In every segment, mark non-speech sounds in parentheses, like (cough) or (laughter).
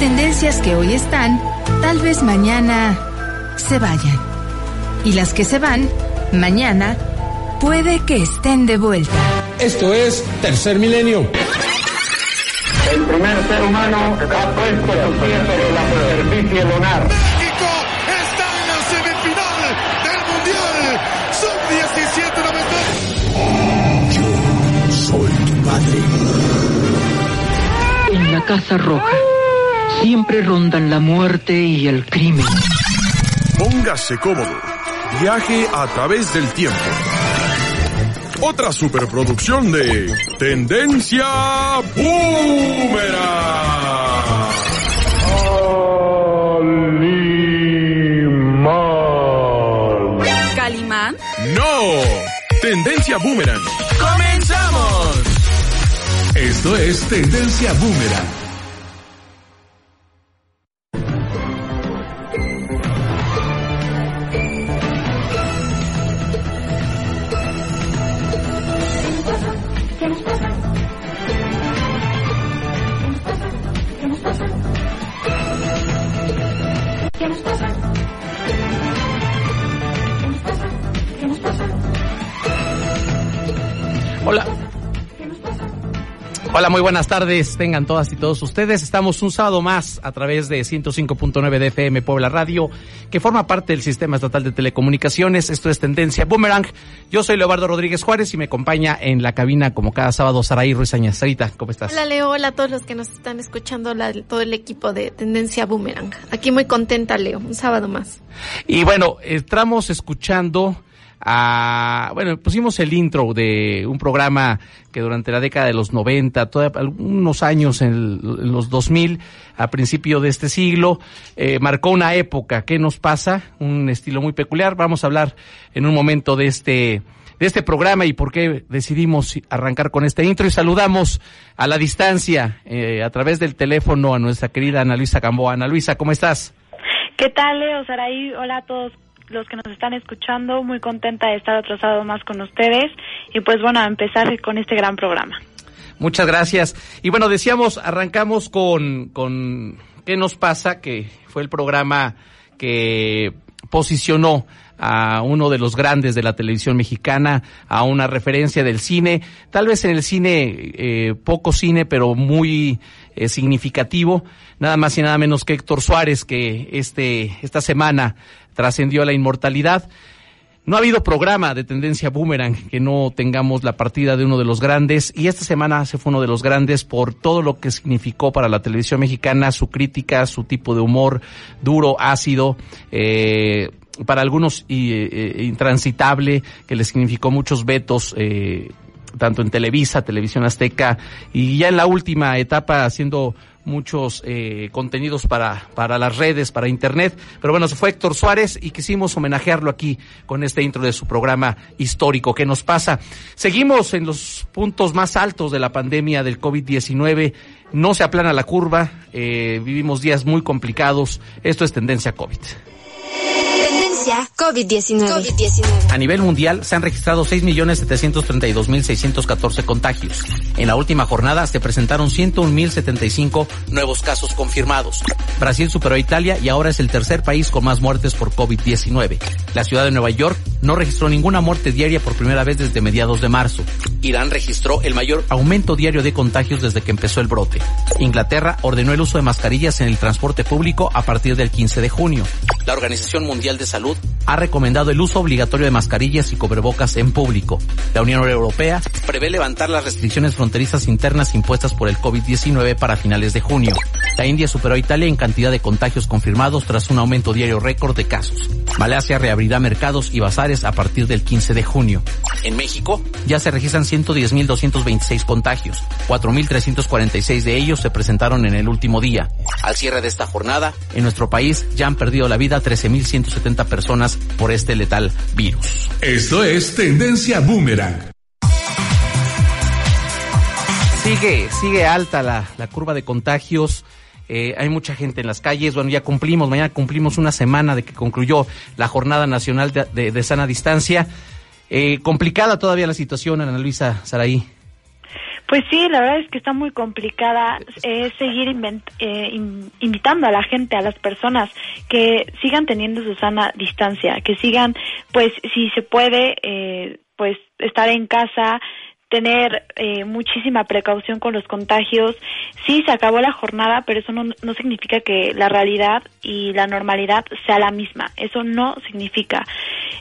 tendencias que hoy están, tal vez mañana se vayan. Y las que se van, mañana, puede que estén de vuelta. Esto es Tercer Milenio. El primer ser humano ha puesto su pie sobre la superficie lunar. México está en la semifinal del Mundial Sub-17 Yo soy tu padre. En la Casa Roja siempre rondan la muerte y el crimen. Póngase cómodo. Viaje a través del tiempo. Otra superproducción de Tendencia Boomerang. ¿Calimán? No, Tendencia Boomerang. ¡Comenzamos! Esto es Tendencia Boomerang. Hola, muy buenas tardes. Tengan todas y todos ustedes. Estamos un sábado más a través de 105.9 de FM Puebla Radio, que forma parte del Sistema Estatal de Telecomunicaciones. Esto es Tendencia Boomerang. Yo soy Leobardo Rodríguez Juárez y me acompaña en la cabina, como cada sábado, Saraí Ruiz Sarita, ¿cómo estás? Hola, Leo. Hola a todos los que nos están escuchando, la, todo el equipo de Tendencia Boomerang. Aquí muy contenta, Leo. Un sábado más. Y bueno, estamos escuchando a, bueno, pusimos el intro de un programa que durante la década de los 90, todavía algunos años en, los 2000, a principio de este siglo, eh, marcó una época. ¿Qué nos pasa? Un estilo muy peculiar. Vamos a hablar en un momento de este de este programa y por qué decidimos arrancar con este intro y saludamos a la distancia eh, a través del teléfono a nuestra querida Ana Luisa Gamboa. Ana Luisa, ¿cómo estás? ¿Qué tal, Leo? Saraí, hola a todos los que nos están escuchando, muy contenta de estar otro sábado más con ustedes y pues bueno, a empezar con este gran programa. Muchas gracias. Y bueno, decíamos, arrancamos con, con ¿Qué nos pasa? Que fue el programa que posicionó a uno de los grandes de la televisión mexicana, a una referencia del cine, tal vez en el cine, eh, poco cine, pero muy eh, significativo, nada más y nada menos que Héctor Suárez, que este, esta semana trascendió a la inmortalidad. No ha habido programa de tendencia boomerang que no tengamos la partida de uno de los grandes y esta semana se fue uno de los grandes por todo lo que significó para la televisión mexicana, su crítica, su tipo de humor duro, ácido, eh, para algunos eh, intransitable, que le significó muchos vetos. Eh, tanto en Televisa, Televisión Azteca y ya en la última etapa haciendo muchos eh, contenidos para, para las redes, para internet. Pero bueno, se fue Héctor Suárez y quisimos homenajearlo aquí con este intro de su programa histórico. ¿Qué nos pasa? Seguimos en los puntos más altos de la pandemia del COVID-19. No se aplana la curva, eh, vivimos días muy complicados. Esto es tendencia COVID. COVID-19. a nivel mundial se han registrado 6.732.614 contagios. En la última jornada se presentaron 101.075 nuevos casos confirmados. Brasil superó a Italia y ahora es el tercer país con más muertes por COVID-19. La ciudad de Nueva York no registró ninguna muerte diaria por primera vez desde mediados de marzo. Irán registró el mayor aumento diario de contagios desde que empezó el brote. Inglaterra ordenó el uso de mascarillas en el transporte público a partir del 15 de junio. La Organización Mundial de Salud ha recomendado el uso obligatorio de mascarillas y cubrebocas en público. La Unión Europea prevé levantar las restricciones fronterizas internas impuestas por el COVID-19 para finales de junio. La India superó a Italia en cantidad de contagios confirmados tras un aumento diario récord de casos. Malasia reabrirá mercados y bazares a partir del 15 de junio. En México ya se registran 110.226 contagios. 4.346 de ellos se presentaron en el último día. Al cierre de esta jornada, en nuestro país ya han perdido la vida 13.170 personas por este letal virus. Esto es Tendencia Boomerang. Sigue, sigue alta la, la curva de contagios. Eh, hay mucha gente en las calles. Bueno, ya cumplimos, mañana cumplimos una semana de que concluyó la Jornada Nacional de, de, Sana Distancia. Eh, complicada todavía la situación, Ana Luisa Saraí. Pues sí, la verdad es que está muy complicada. Es seguir eh, invitando a la gente, a las personas, que sigan teniendo su sana distancia, que sigan, pues, si se puede, eh, pues, estar en casa, tener eh, muchísima precaución con los contagios. Sí, se acabó la jornada, pero eso no, no significa que la realidad y la normalidad sea la misma. Eso no significa.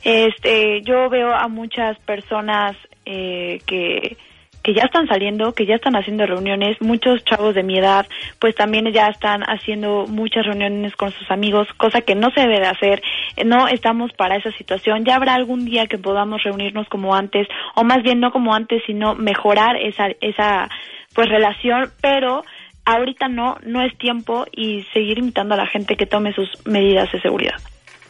Este, yo veo a muchas personas eh, que que ya están saliendo, que ya están haciendo reuniones, muchos chavos de mi edad pues también ya están haciendo muchas reuniones con sus amigos, cosa que no se debe de hacer, no estamos para esa situación, ya habrá algún día que podamos reunirnos como antes, o más bien no como antes, sino mejorar esa, esa pues relación, pero ahorita no, no es tiempo y seguir invitando a la gente que tome sus medidas de seguridad.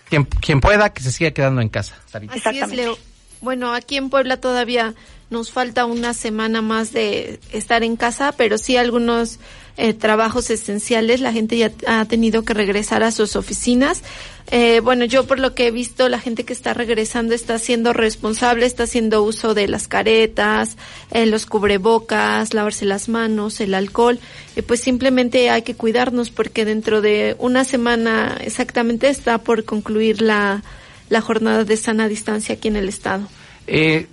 Quien, quien pueda, que se siga quedando en casa. Así es, Leo. Bueno, aquí en Puebla todavía nos falta una semana más de estar en casa, pero sí algunos eh, trabajos esenciales. La gente ya ha tenido que regresar a sus oficinas. Eh, bueno, yo por lo que he visto, la gente que está regresando está siendo responsable, está haciendo uso de las caretas, eh, los cubrebocas, lavarse las manos, el alcohol. pues simplemente hay que cuidarnos porque dentro de una semana exactamente está por concluir la, la jornada de sana distancia aquí en el estado. Eh,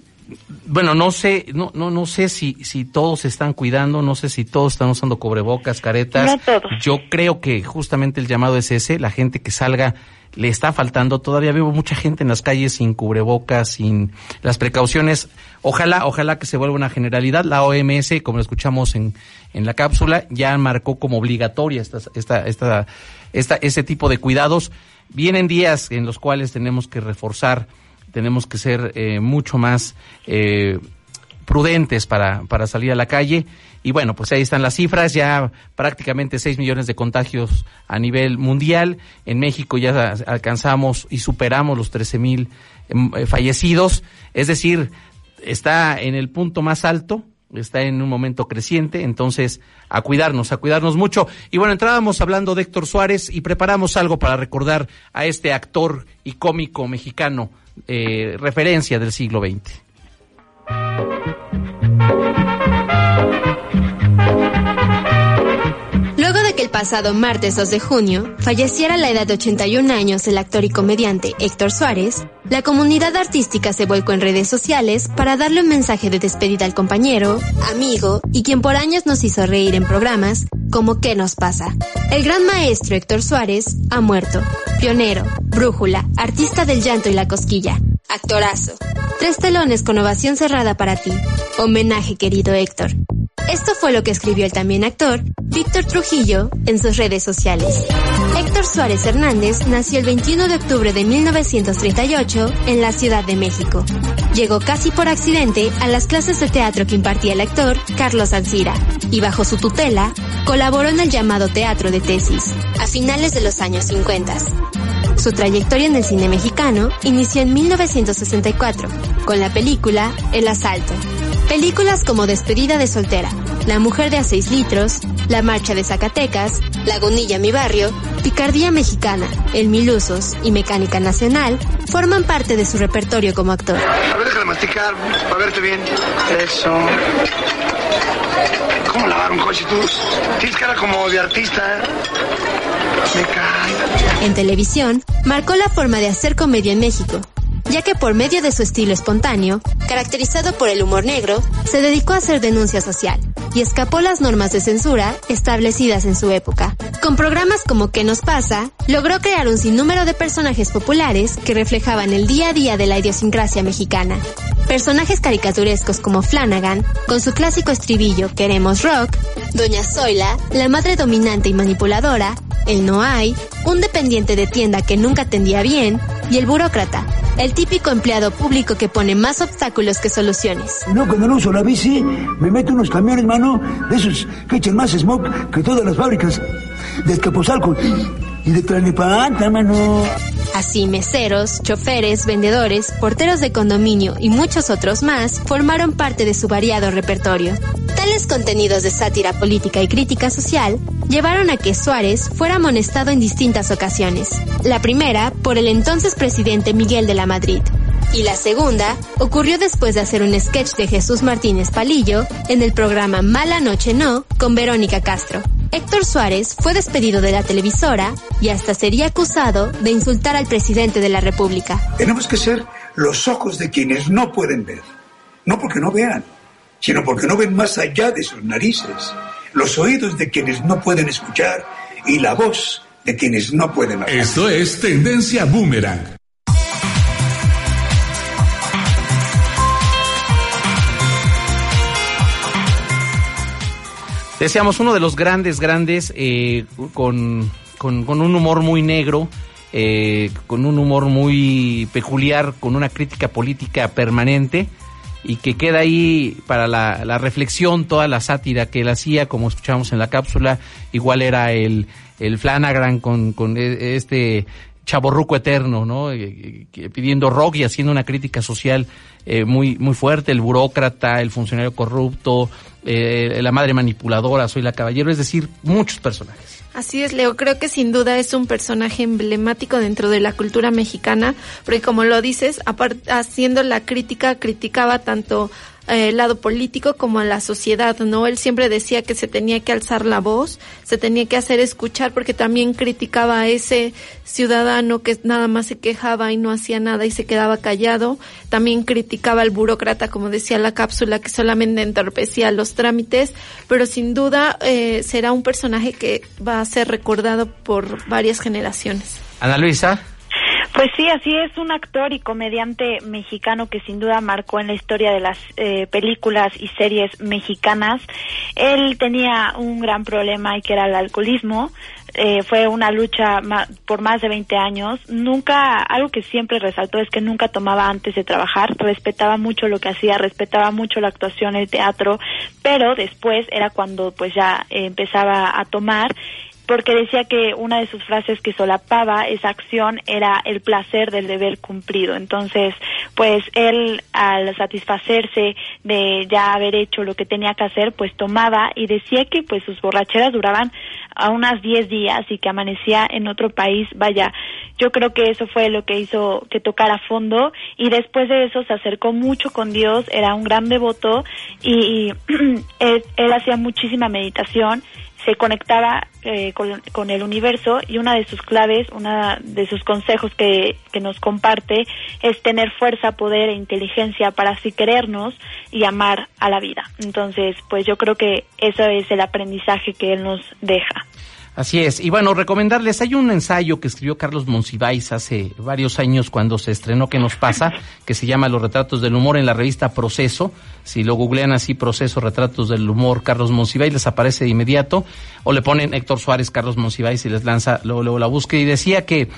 bueno, no sé, no, no, no sé si, si todos se están cuidando, no sé si todos están usando cubrebocas, caretas. Yo creo que justamente el llamado es ese, la gente que salga le está faltando. Todavía veo mucha gente en las calles sin cubrebocas, sin las precauciones. Ojalá, ojalá que se vuelva una generalidad. La OMS, como lo escuchamos en, en la cápsula, ya marcó como obligatoria esta, esta, esta, esta, ese tipo de cuidados. Vienen días en los cuales tenemos que reforzar tenemos que ser eh, mucho más eh, prudentes para, para salir a la calle. Y bueno, pues ahí están las cifras, ya prácticamente 6 millones de contagios a nivel mundial. En México ya alcanzamos y superamos los 13 mil em, eh, fallecidos. Es decir, está en el punto más alto, está en un momento creciente, entonces a cuidarnos, a cuidarnos mucho. Y bueno, entrábamos hablando de Héctor Suárez y preparamos algo para recordar a este actor y cómico mexicano eh, referencia del siglo XX. Pasado martes 2 de junio falleciera a la edad de 81 años el actor y comediante Héctor Suárez, la comunidad artística se volcó en redes sociales para darle un mensaje de despedida al compañero, amigo y quien por años nos hizo reír en programas como ¿Qué nos pasa? El gran maestro Héctor Suárez ha muerto. Pionero, brújula, artista del llanto y la cosquilla. Actorazo. Tres telones con ovación cerrada para ti. Homenaje querido Héctor. Esto fue lo que escribió el también actor Víctor Trujillo en sus redes sociales. Héctor Suárez Hernández nació el 21 de octubre de 1938 en la Ciudad de México. Llegó casi por accidente a las clases de teatro que impartía el actor Carlos Alcira y bajo su tutela colaboró en el llamado teatro de tesis a finales de los años 50. Su trayectoria en el cine mexicano inició en 1964 con la película El Asalto. Películas como Despedida de Soltera, La Mujer de a 6 litros, La Marcha de Zacatecas, Lagunilla Mi Barrio, Picardía Mexicana, El Milusos y Mecánica Nacional forman parte de su repertorio como actor. A ver, déjame masticar, para verte bien. Eso. ¿Cómo lavar un coche tú? Cara como de artista, ¿eh? En televisión, marcó la forma de hacer comedia en México, ya que por medio de su estilo espontáneo, caracterizado por el humor negro, se dedicó a hacer denuncia social y escapó las normas de censura establecidas en su época. Con programas como ¿Qué nos pasa?, logró crear un sinnúmero de personajes populares que reflejaban el día a día de la idiosincrasia mexicana. Personajes caricaturescos como Flanagan, con su clásico estribillo Queremos rock, Doña Zoila, la madre dominante y manipuladora, el no hay, un dependiente de tienda que nunca atendía bien, y el burócrata, el típico empleado público que pone más obstáculos que soluciones. No, cuando no uso la bici, me meto unos camiones, mano, de esos que echan más smoke que todas las fábricas de Escaposalco y de Tlalnepantla, mano. Así, meseros, choferes, vendedores, porteros de condominio y muchos otros más formaron parte de su variado repertorio. Tales contenidos de sátira política y crítica social llevaron a que Suárez fuera amonestado en distintas ocasiones. La primera por el entonces presidente Miguel de la Madrid, Y la segunda ocurrió después de hacer un sketch de Jesús Martínez Palillo en el programa Mala Noche No con Verónica Castro. Héctor Suárez fue despedido de la televisora y hasta sería acusado de insultar al presidente de la República. Tenemos que ser los ojos de quienes no pueden ver. No porque no vean, sino porque no ven más allá de sus narices. Los oídos de quienes no pueden escuchar y la voz de quienes no pueden hablar. Esto es Tendencia Boomerang. Decíamos, uno de los grandes, grandes, eh, con, con, con, un humor muy negro, eh, con un humor muy peculiar, con una crítica política permanente y que queda ahí para la, la reflexión, toda la sátira que él hacía, como escuchamos en la cápsula, igual era el, el Flanagan con, con e, este chaborruco eterno, ¿no? Eh, pidiendo rock y haciendo una crítica social eh, muy, muy fuerte, el burócrata, el funcionario corrupto, eh, la madre manipuladora, soy la caballero, es decir, muchos personajes. Así es, Leo. Creo que sin duda es un personaje emblemático dentro de la cultura mexicana, porque como lo dices, haciendo la crítica, criticaba tanto eh, lado político como a la sociedad, ¿no? Él siempre decía que se tenía que alzar la voz, se tenía que hacer escuchar porque también criticaba a ese ciudadano que nada más se quejaba y no hacía nada y se quedaba callado. También criticaba al burócrata, como decía la cápsula, que solamente entorpecía los trámites, pero sin duda eh, será un personaje que va a ser recordado por varias generaciones. Ana Luisa. Pues sí, así es un actor y comediante mexicano que sin duda marcó en la historia de las eh, películas y series mexicanas. Él tenía un gran problema y que era el alcoholismo. Eh, fue una lucha por más de 20 años. Nunca, algo que siempre resaltó es que nunca tomaba antes de trabajar, respetaba mucho lo que hacía, respetaba mucho la actuación, el teatro, pero después era cuando pues ya empezaba a tomar porque decía que una de sus frases que solapaba esa acción era el placer del deber cumplido. Entonces, pues él al satisfacerse de ya haber hecho lo que tenía que hacer, pues tomaba y decía que pues sus borracheras duraban a unas 10 días y que amanecía en otro país. Vaya, yo creo que eso fue lo que hizo que tocara fondo y después de eso se acercó mucho con Dios, era un gran devoto y, (clears throat) él, él hacía muchísima meditación se conectaba eh, con, el universo y una de sus claves, una de sus consejos que, que, nos comparte es tener fuerza, poder e inteligencia para así querernos y amar a la vida. Entonces, pues yo creo que eso es el aprendizaje que él nos deja. Así es. Y bueno, recomendarles, hay un ensayo que escribió Carlos Monsiváis hace varios años cuando se estrenó ¿Qué nos pasa? que se llama Los retratos del humor en la revista Proceso. Si lo googlean así, Proceso, retratos del humor, Carlos Monsiváis, les aparece de inmediato. O le ponen Héctor Suárez, Carlos Monsiváis y les lanza luego, luego la búsqueda. Y decía que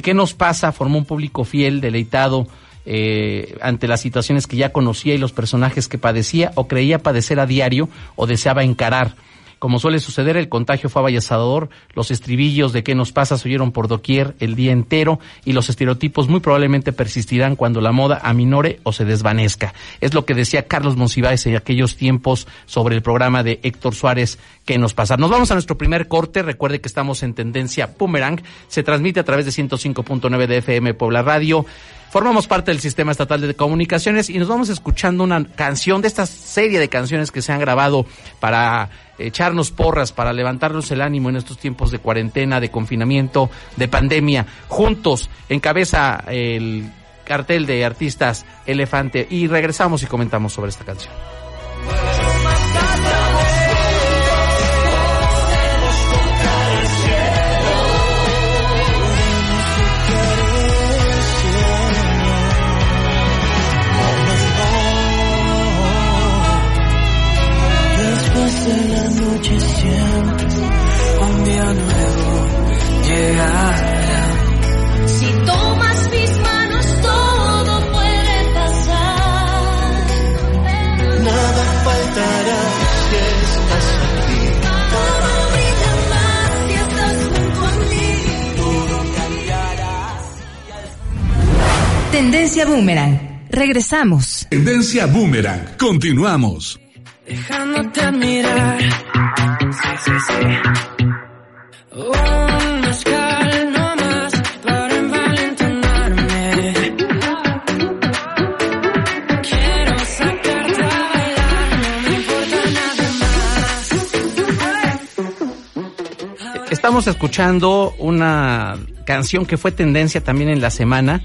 ¿Qué nos pasa? formó un público fiel, deleitado, eh, ante las situaciones que ya conocía y los personajes que padecía o creía padecer a diario o deseaba encarar. Como suele suceder, el contagio fue avallasador, los estribillos de qué nos pasa se oyeron por doquier el día entero y los estereotipos muy probablemente persistirán cuando la moda aminore o se desvanezca. Es lo que decía Carlos Monsiváis en aquellos tiempos sobre el programa de Héctor Suárez qué nos pasa. Nos vamos a nuestro primer corte. Recuerde que estamos en tendencia Boomerang. Se transmite a través de 105.9 de FM Puebla Radio. Formamos parte del sistema estatal de comunicaciones y nos vamos escuchando una canción de esta serie de canciones que se han grabado para echarnos porras, para levantarnos el ánimo en estos tiempos de cuarentena, de confinamiento, de pandemia. Juntos, encabeza el cartel de artistas Elefante y regresamos y comentamos sobre esta canción. Tendencia Boomerang. Regresamos. Tendencia Boomerang. Continuamos. Dejándote admirar. Sí, sí, sí. Un mezcal no más para envalentonarme. Quiero sacarte a bailar, no me importa nada más. Estamos escuchando una canción que fue tendencia también en la semana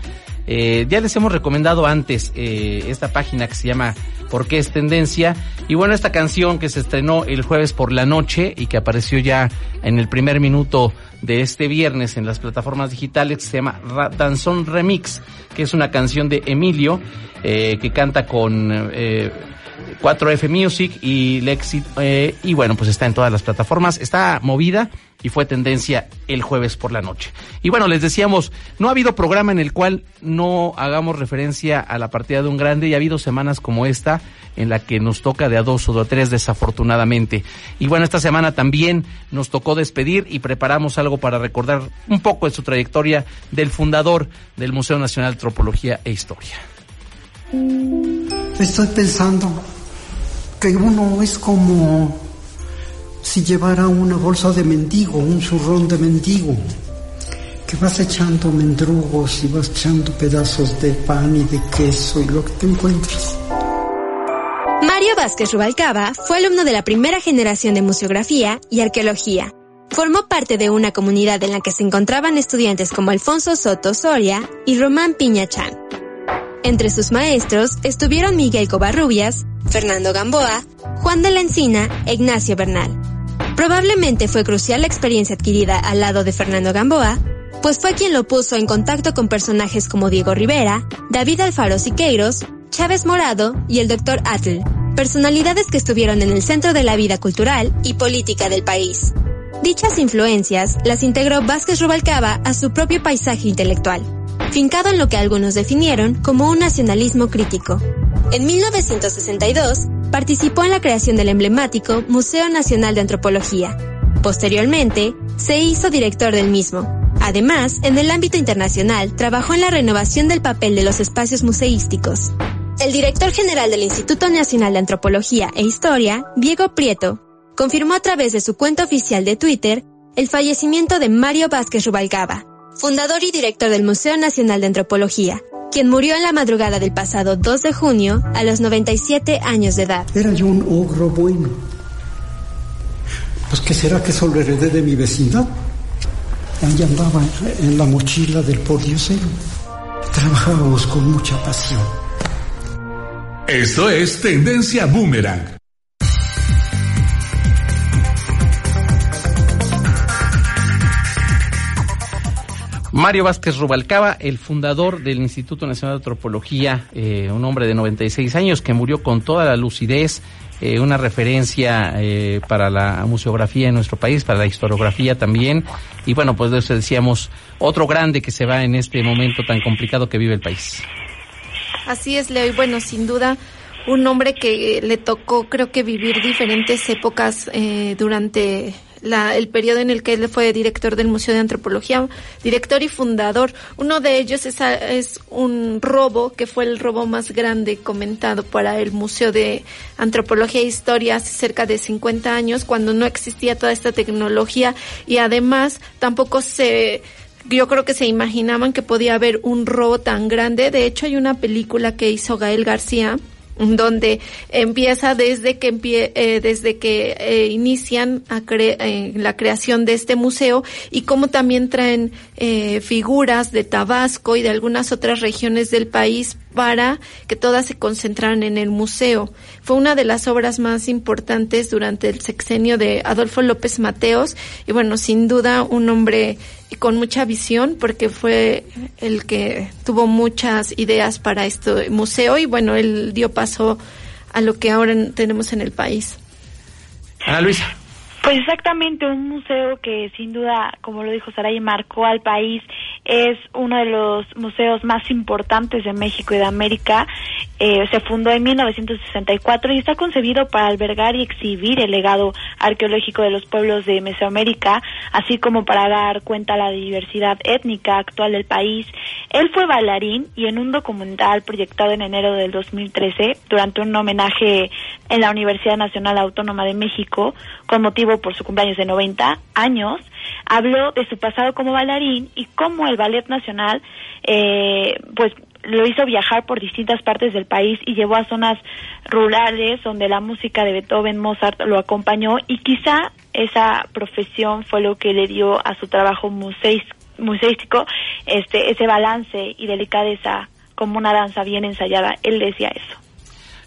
eh, ya les hemos recomendado antes eh, esta página que se llama ¿Por qué es tendencia? Y bueno, esta canción que se estrenó el jueves por la noche y que apareció ya en el primer minuto de este viernes en las plataformas digitales se llama Danzón Remix, que es una canción de Emilio eh, que canta con eh, 4F Music y Lexit eh, y bueno, pues está en todas las plataformas, está movida y fue tendencia el jueves por la noche. Y bueno, les decíamos, no ha habido programa en el cual no hagamos referencia a la partida de un grande y ha habido semanas como esta en la que nos toca de a dos o de a tres desafortunadamente. Y bueno, esta semana también nos tocó despedir y preparamos algo para recordar un poco de su trayectoria del fundador del Museo Nacional de Antropología e Historia. Estoy pensando que uno es como si llevara una bolsa de mendigo, un zurrón de mendigo, que vas echando mendrugos y vas echando pedazos de pan y de queso y lo que te encuentres. Mario Vázquez Rubalcaba fue alumno de la primera generación de museografía y arqueología. Formó parte de una comunidad en la que se encontraban estudiantes como Alfonso Soto Soria y Román Piñachán. Entre sus maestros estuvieron Miguel Covarrubias, Fernando Gamboa, Juan de la Encina e Ignacio Bernal. Probablemente fue crucial la experiencia adquirida al lado de Fernando Gamboa, pues fue quien lo puso en contacto con personajes como Diego Rivera, David Alfaro Siqueiros, Chávez Morado y el Dr. Atl, personalidades que estuvieron en el centro de la vida cultural y política del país. Dichas influencias las integró Vázquez Rubalcaba a su propio paisaje intelectual, fincado en lo que algunos definieron como un nacionalismo crítico. En 1962, participó en la creación del emblemático Museo Nacional de Antropología. Posteriormente, se hizo director del mismo. Además, en el ámbito internacional, trabajó en la renovación del papel de los espacios museísticos. El director general del Instituto Nacional de Antropología e Historia, Diego Prieto, confirmó a través de su cuenta oficial de Twitter el fallecimiento de Mario Vázquez Rubalcaba, fundador y director del Museo Nacional de Antropología, quien murió en la madrugada del pasado 2 de junio a los 97 años de edad. Era yo un ogro bueno. Pues ¿qué será que solo heredé de mi vecindad? Ahí andaba en la mochila del pordiosero. Trabajábamos con mucha pasión. Esto es Tendencia Boomerang. Mario Vázquez Rubalcaba, el fundador del Instituto Nacional de Antropología, eh, un hombre de 96 años que murió con toda la lucidez, eh, una referencia eh, para la museografía en nuestro país, para la historiografía también. Y bueno, pues de eso decíamos, otro grande que se va en este momento tan complicado que vive el país. Así es, Leo. Y bueno, sin duda, un hombre que le tocó, creo que vivir diferentes épocas durante la, el periodo en el que él fue director del Museo de Antropología, director y fundador. Uno de ellos es, es, un robo, que fue el robo más grande comentado para el Museo de Antropología e Historia hace cerca de 50 años, cuando no existía toda esta tecnología y además tampoco se yo creo que se imaginaban que podía haber un robo tan grande. De hecho, hay una película que hizo Gael García, donde empieza desde que empie, eh, desde que eh, inician a cre eh, la creación de este museo y cómo también traen eh, figuras de Tabasco y de algunas otras regiones del país para que todas se concentraran en el museo. Fue una de las obras más importantes durante el sexenio de Adolfo López Mateos y bueno, sin duda un hombre con mucha visión porque fue el que tuvo muchas ideas para este museo y bueno, él dio paso a lo que ahora tenemos en el país. Ana Luisa. Pues exactamente, un museo que sin duda, como lo dijo Saray, marcó al país, es uno de los museos más importantes de México y de América. Eh, se fundó en 1964 y está concebido para albergar y exhibir el legado arqueológico de los pueblos de Mesoamérica, así como para dar cuenta a la diversidad étnica actual del país. Él fue bailarín y en un documental proyectado en enero del 2013, durante un homenaje en la Universidad Nacional Autónoma de México, con motivo por su cumpleaños de 90 años, habló de su pasado como bailarín y cómo el Ballet Nacional, eh, pues lo hizo viajar por distintas partes del país y llevó a zonas rurales donde la música de Beethoven, Mozart lo acompañó y quizá esa profesión fue lo que le dio a su trabajo museístico este ese balance y delicadeza como una danza bien ensayada. Él decía eso.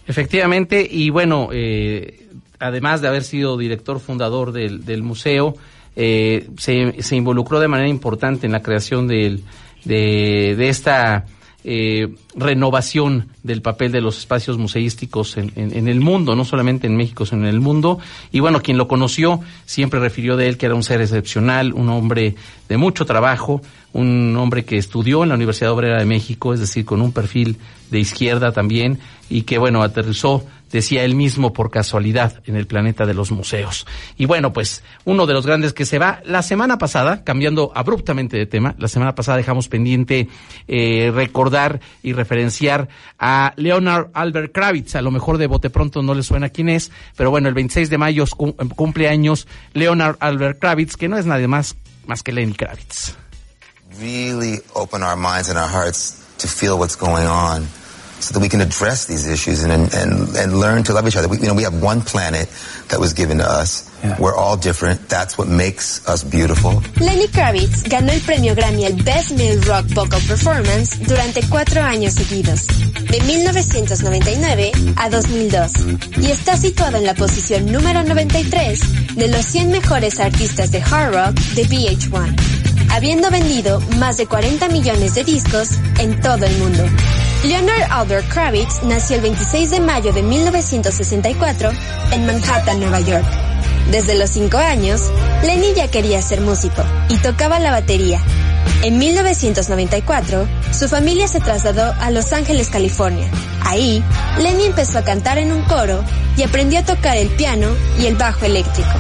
Efectivamente, y bueno, eh, además de haber sido director fundador del, del museo, eh, se, se, involucró de manera importante en la creación del, de, de esta eh, renovación del papel de los espacios museísticos en, en, el mundo, no solamente en México, sino en el mundo. Y bueno, quien lo conoció siempre refirió de él que era un ser excepcional, un hombre de mucho trabajo, un hombre que estudió en la Universidad Obrera de México, es decir, con un perfil de izquierda también, y que bueno, aterrizó decía él mismo por casualidad en el planeta de los museos. Y bueno, pues uno de los grandes que se va la semana pasada, cambiando abruptamente de tema, la semana pasada dejamos pendiente eh, recordar y referenciar a Leonard Albert Kravitz, a lo mejor de bote pronto no le suena quién es, pero bueno, el 26 de mayo cumple años Leonard Albert Kravitz, que no es nadie más más que Lenny Kravitz. So that we can address these issues and, and, and learn to love each other. We, you know, we have one planet that was given to us. Yeah. We're all different. That's what makes us beautiful. Lenny Kravitz ganó el premio Grammy al Best Male Rock Vocal Performance durante cuatro años seguidos, de 1999 a 2002, y está situado en la posición número 93 de los 100 mejores artistas de hard rock de VH1, habiendo vendido más de 40 millones de discos en todo el mundo. Leonard Albert Kravitz nació el 26 de mayo de 1964 en Manhattan, Nueva York. Desde los 5 años, Lenny ya quería ser músico y tocaba la batería. En 1994, su familia se trasladó a Los Ángeles, California. Ahí, Lenny empezó a cantar en un coro y aprendió a tocar el piano y el bajo eléctrico.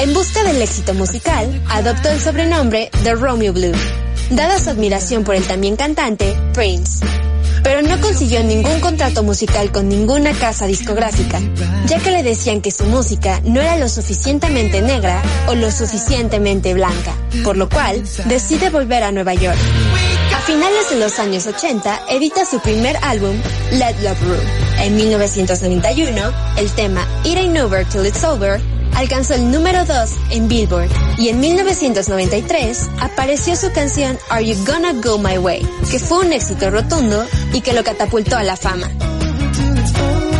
En busca del éxito musical, adoptó el sobrenombre de Romeo Blue, dada su admiración por el también cantante Prince pero no consiguió ningún contrato musical con ninguna casa discográfica, ya que le decían que su música no era lo suficientemente negra o lo suficientemente blanca, por lo cual decide volver a Nueva York. A finales de los años 80 edita su primer álbum, Let Love Rule. En 1991, el tema It Ain't Over Till It's Over alcanzó el número 2 en Billboard y en 1993 apareció su canción Are You Gonna Go My Way, que fue un éxito rotundo y que lo catapultó a la fama.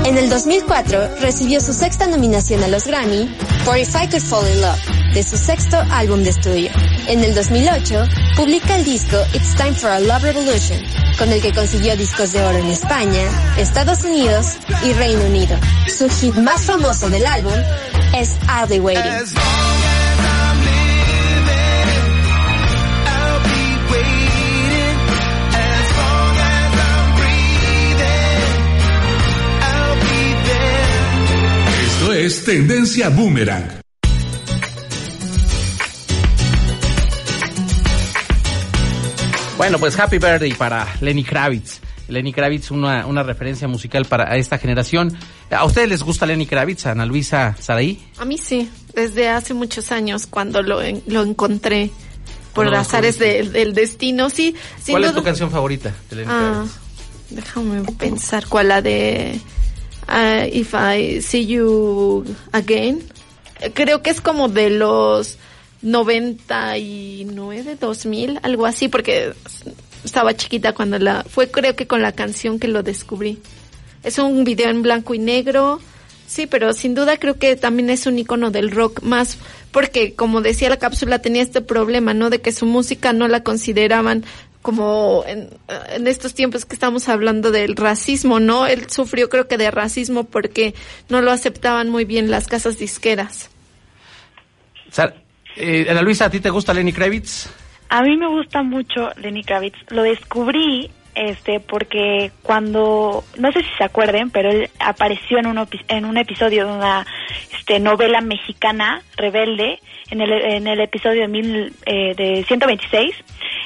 En el 2004 recibió su sexta nominación a los Grammy por If I Could Fall in Love, de su sexto álbum de estudio. En el 2008 publica el disco It's Time for a Love Revolution, con el que consiguió discos de oro en España, Estados Unidos y Reino Unido. Su hit más famoso del álbum es I'll Be Waiting. Esto es Tendencia Boomerang. Bueno, pues Happy Birthday para Lenny Kravitz. Lenny Kravitz, una, una referencia musical para esta generación. ¿A ustedes les gusta Lenny Kravitz, Ana Luisa Saraí? A mí sí, desde hace muchos años cuando lo, lo encontré por las azares del destino, sí. ¿Cuál es tu canción favorita de Lenny ah, Kravitz? Déjame pensar cuál la de uh, If I See You Again. Creo que es como de los 99, 2000, algo así, porque estaba chiquita cuando la fue creo que con la canción que lo descubrí. Es un video en blanco y negro. Sí, pero sin duda creo que también es un icono del rock más porque como decía la cápsula tenía este problema, ¿no? De que su música no la consideraban como en, estos tiempos que estamos hablando del racismo, ¿no? Él sufrió creo que de racismo porque no lo aceptaban muy bien las casas disqueras. Eh, Ana Luisa, ¿a ti te gusta Lenny Kravitz? A mí me gusta mucho Lenny Kravitz. Lo descubrí este porque cuando no sé si se acuerden pero él apareció en un en un episodio de una este novela mexicana rebelde en el, en el episodio de, mil, eh, de 126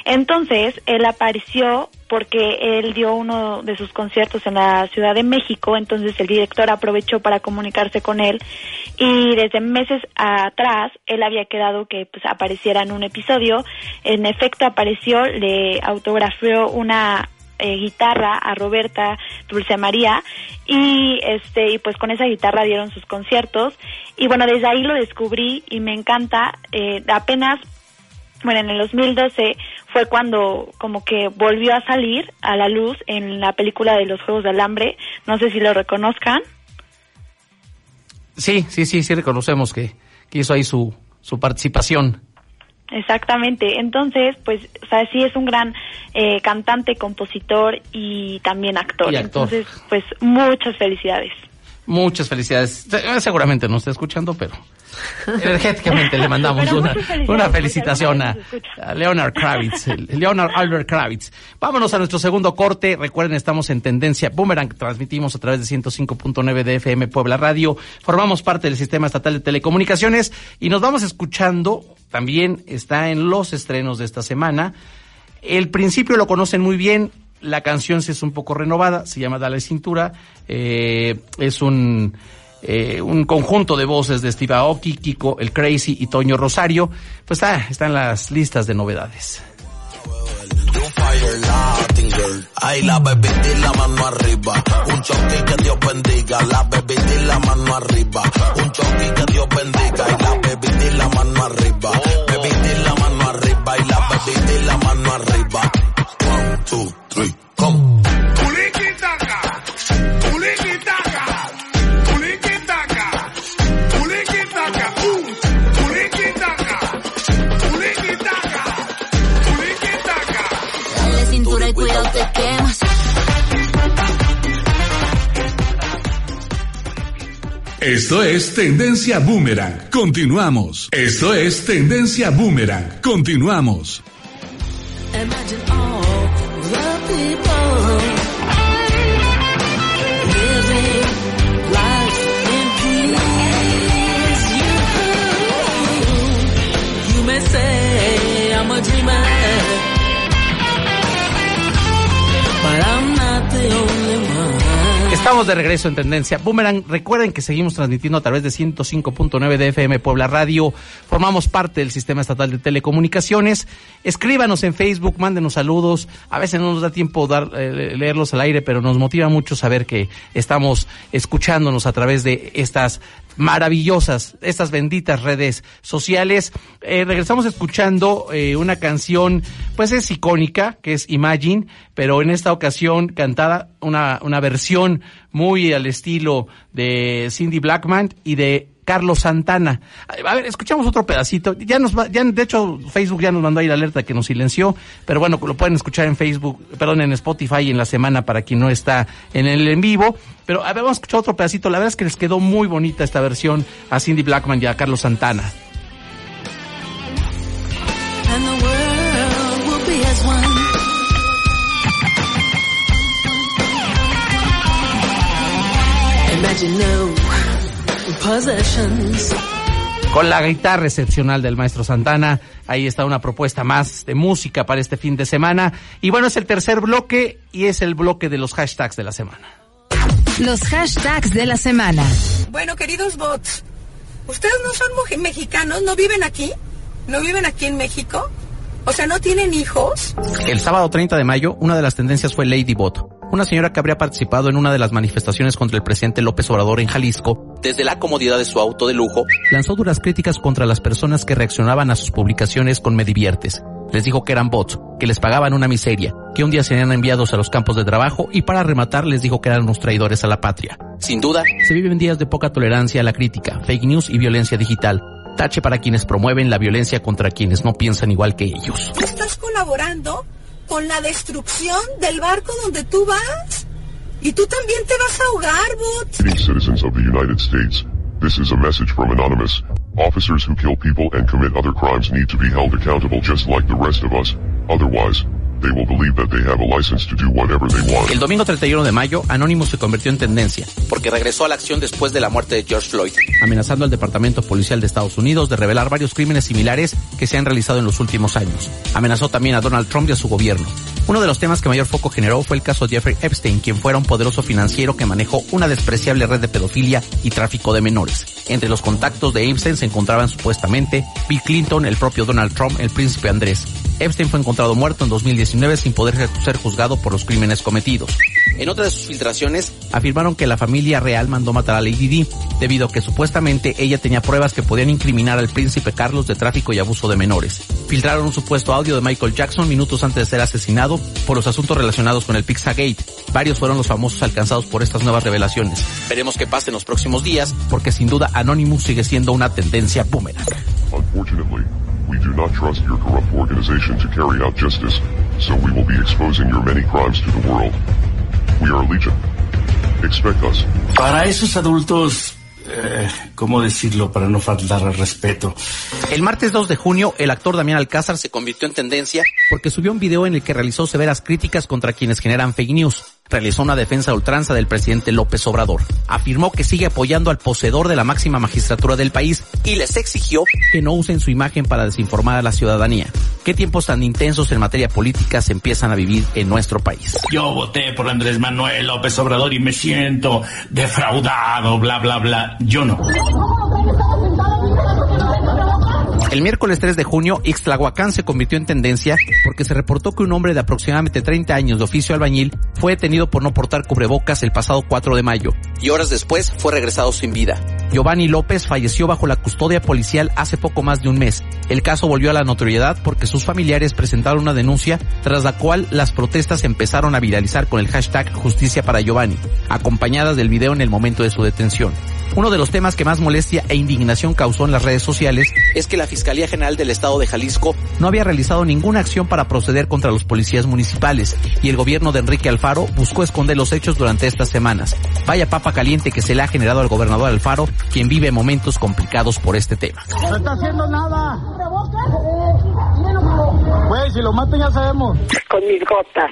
entonces él apareció porque él dio uno de sus conciertos en la Ciudad de México, entonces el director aprovechó para comunicarse con él y desde meses atrás él había quedado que pues apareciera en un episodio, en efecto apareció, le autografió una eh, guitarra a Roberta Dulce María y este y pues con esa guitarra dieron sus conciertos. Y bueno desde ahí lo descubrí y me encanta. Eh, apenas bueno en el 2012 fue cuando como que volvió a salir a la luz en la película de los Juegos del Hambre no sé si lo reconozcan Sí, sí, sí, sí reconocemos que, que hizo ahí su, su participación. Exactamente, entonces, pues, o sea, sí es un gran eh, cantante, compositor y también actor. Y actor. Entonces, pues, muchas felicidades. Muchas felicidades. Seguramente no está escuchando, pero (laughs) energéticamente le mandamos una, una felicitación a, Leonard Kravitz, Leonard Albert Kravitz. Vámonos a nuestro segundo corte. Recuerden, estamos en Tendencia Boomerang. Transmitimos a través de 105.9 de FM Puebla Radio. Formamos parte del Sistema Estatal de Telecomunicaciones y nos vamos escuchando. También está en los estrenos de esta semana. El principio lo conocen muy bien. La canción es un poco renovada, se llama Dale Cintura. Eh, es un, eh, un conjunto de voces de Steve Aoki, Kiko, El Crazy y Toño Rosario. Pues está, está en las listas de novedades. Y cuidado te quemas. Esto es Tendencia Boomerang. Continuamos. Esto es Tendencia Boomerang. Continuamos. Imagine all the people Estamos de regreso en Tendencia Boomerang. Recuerden que seguimos transmitiendo a través de 105.9 de FM Puebla Radio. Formamos parte del Sistema Estatal de Telecomunicaciones. Escríbanos en Facebook, mándenos saludos. A veces no nos da tiempo dar, eh, leerlos al aire, pero nos motiva mucho saber que estamos escuchándonos a través de estas maravillosas, estas benditas redes sociales. Eh, regresamos escuchando eh, una canción, pues es icónica, que es Imagine, pero en esta ocasión cantada una, una versión muy al estilo de Cindy Blackman y de Carlos Santana. A ver, escuchamos otro pedacito. Ya nos va- ya de hecho Facebook ya nos mandó ahí la alerta que nos silenció, pero bueno, lo pueden escuchar en Facebook, perdón, en Spotify en la semana para quien no está en el en vivo. Pero a ver, vamos a escuchar otro pedacito. La verdad es que les quedó muy bonita esta versión a Cindy Blackman y a Carlos Santana. Imagine no. Con la guitarra excepcional del maestro Santana, ahí está una propuesta más de música para este fin de semana. Y bueno, es el tercer bloque y es el bloque de los hashtags de la semana. Los hashtags de la semana. Bueno, queridos bots, ¿ustedes no son mexicanos? ¿No viven aquí? ¿No viven aquí en México? O sea, ¿no tienen hijos? El sábado 30 de mayo, una de las tendencias fue Lady Bot, una señora que habría participado en una de las manifestaciones contra el presidente López Obrador en Jalisco. Desde la comodidad de su auto de lujo, lanzó duras críticas contra las personas que reaccionaban a sus publicaciones con Me Diviertes. Les dijo que eran bots, que les pagaban una miseria, que un día serían enviados a los campos de trabajo y para rematar les dijo que eran unos traidores a la patria. Sin duda, se viven días de poca tolerancia a la crítica, fake news y violencia digital. Tache para quienes promueven la violencia contra quienes no piensan igual que ellos. Estás colaborando con la destrucción del barco donde tú vas. Y tú también te vas a ahogar. Greetings, citizens of the United States. This is a message from Anonymous. Officers who kill people and commit other crimes need to be held accountable just like the rest of us. Otherwise, they will believe that they have a license to do whatever they want. El domingo 31 de mayo, Anonymous se convirtió en tendencia, porque regresó a la acción después de la muerte de George Floyd, amenazando al Departamento Policial de Estados Unidos de revelar varios crímenes similares que se han realizado en los últimos años. Amenazó también a Donald Trump y a su gobierno. Uno de los temas que mayor foco generó fue el caso de Jeffrey Epstein, quien fuera un poderoso financiero que manejó una despreciable red de pedofilia y tráfico de menores. Entre los contactos de Epstein se encontraban supuestamente Bill Clinton, el propio Donald Trump, el príncipe Andrés. Epstein fue encontrado muerto en 2019 sin poder ser juzgado por los crímenes cometidos. En otra de sus filtraciones, afirmaron que la familia real mandó matar a Lady Di, debido a que supuestamente ella tenía pruebas que podían incriminar al príncipe Carlos de tráfico y abuso de menores. Filtraron un supuesto audio de Michael Jackson minutos antes de ser asesinado por los asuntos relacionados con el Pizzagate. Varios fueron los famosos alcanzados por estas nuevas revelaciones. Veremos qué pasa en los próximos días, porque sin duda Anonymous sigue siendo una tendencia boomerang. Unfortunately, we do not trust your corrupt organization to carry out justice, so we will be exposing your many crimes to the world. We are Legion. Expect us. Para esos adultos, eh, ¿cómo decirlo para no faltar al respeto? El martes 2 de junio, el actor Damián Alcázar se convirtió en tendencia porque subió un video en el que realizó severas críticas contra quienes generan fake news realizó una defensa a ultranza del presidente López Obrador. Afirmó que sigue apoyando al poseedor de la máxima magistratura del país y les exigió que no usen su imagen para desinformar a la ciudadanía. ¿Qué tiempos tan intensos en materia política se empiezan a vivir en nuestro país? Yo voté por Andrés Manuel López Obrador y me siento defraudado, bla, bla, bla. Yo no. El miércoles 3 de junio, Ixtlahuacán se convirtió en tendencia porque se reportó que un hombre de aproximadamente 30 años de oficio albañil fue detenido por no portar cubrebocas el pasado 4 de mayo y horas después fue regresado sin vida. Giovanni López falleció bajo la custodia policial hace poco más de un mes. El caso volvió a la notoriedad porque sus familiares presentaron una denuncia tras la cual las protestas empezaron a viralizar con el hashtag Justicia para Giovanni, acompañadas del video en el momento de su detención. Uno de los temas que más molestia e indignación causó en las redes sociales es que la Fiscalía General del Estado de Jalisco no había realizado ninguna acción para proceder contra los policías municipales y el gobierno de Enrique Alfaro buscó esconder los hechos durante estas semanas. Vaya papa caliente que se le ha generado al gobernador Alfaro, quien vive momentos complicados por este tema. No está haciendo nada. Güey, si lo matan ya sabemos. Con mis gotas.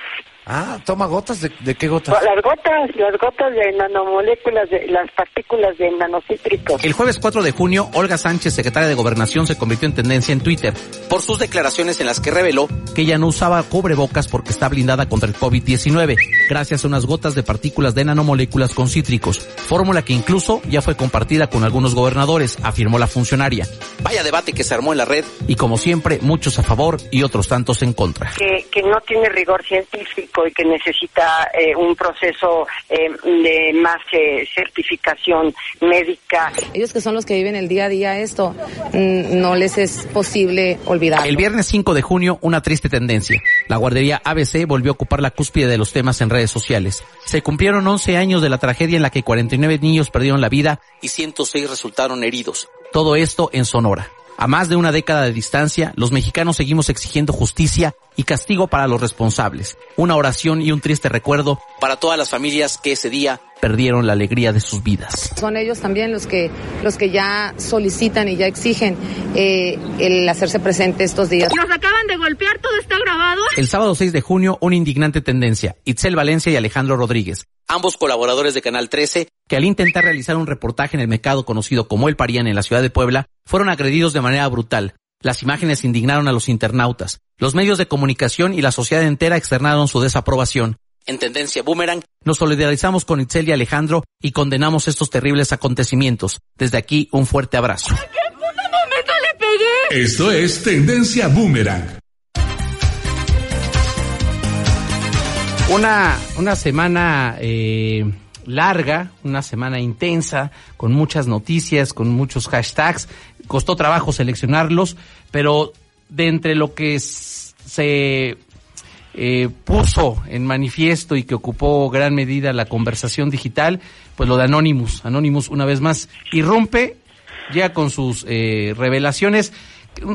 Ah, toma gotas. ¿De, qué gotas? Las gotas, las gotas de nanomoléculas, de las partículas de nanocítricos. El jueves 4 de junio, Olga Sánchez, secretaria de Gobernación, se convirtió en tendencia en Twitter por sus declaraciones en las que reveló que ella no usaba cubrebocas porque está blindada contra el COVID-19, gracias a unas gotas de partículas de nanomoléculas con cítricos, fórmula que incluso ya fue compartida con algunos gobernadores, afirmó la funcionaria. Vaya debate que se armó en la red y como siempre, muchos a favor y otros tantos en contra. Que, que no tiene rigor científico y que necesita eh, un proceso eh, de más eh, certificación médica. Ellos que son los que viven el día a día esto, mm, no les es posible olvidar. El viernes 5 de junio, una triste tendencia. La guardería ABC volvió a ocupar la cúspide de los temas en redes sociales. Se cumplieron 11 años de la tragedia en la que 49 niños perdieron la vida y 106 resultaron heridos. Todo esto en Sonora. A más de una década de distancia, los mexicanos seguimos exigiendo justicia y castigo para los responsables. Una oración y un triste recuerdo para todas las familias que ese día perdieron la alegría de sus vidas. Son ellos también los que los que ya solicitan y ya exigen eh, el hacerse presente estos días. Nos acaban de golpear, todo está grabado. El sábado 6 de junio, una indignante tendencia. Itzel Valencia y Alejandro Rodríguez, ambos colaboradores de Canal 13, que al intentar realizar un reportaje en el mercado conocido como El Parían en la ciudad de Puebla, fueron agredidos de manera brutal. Las imágenes indignaron a los internautas. Los medios de comunicación y la sociedad entera externaron su desaprobación. En tendencia boomerang, nos solidarizamos con Itzel y Alejandro y condenamos estos terribles acontecimientos. Desde aquí, un fuerte abrazo. ¿Qué puto momento le pegué? Esto es Tendencia Boomerang. Una, una semana eh, larga, una semana intensa, con muchas noticias, con muchos hashtags. Costó trabajo seleccionarlos, pero de entre lo que se eh, puso en manifiesto y que ocupó gran medida la conversación digital, pues lo de Anonymous. Anonymous una vez más irrumpe ya con sus eh, revelaciones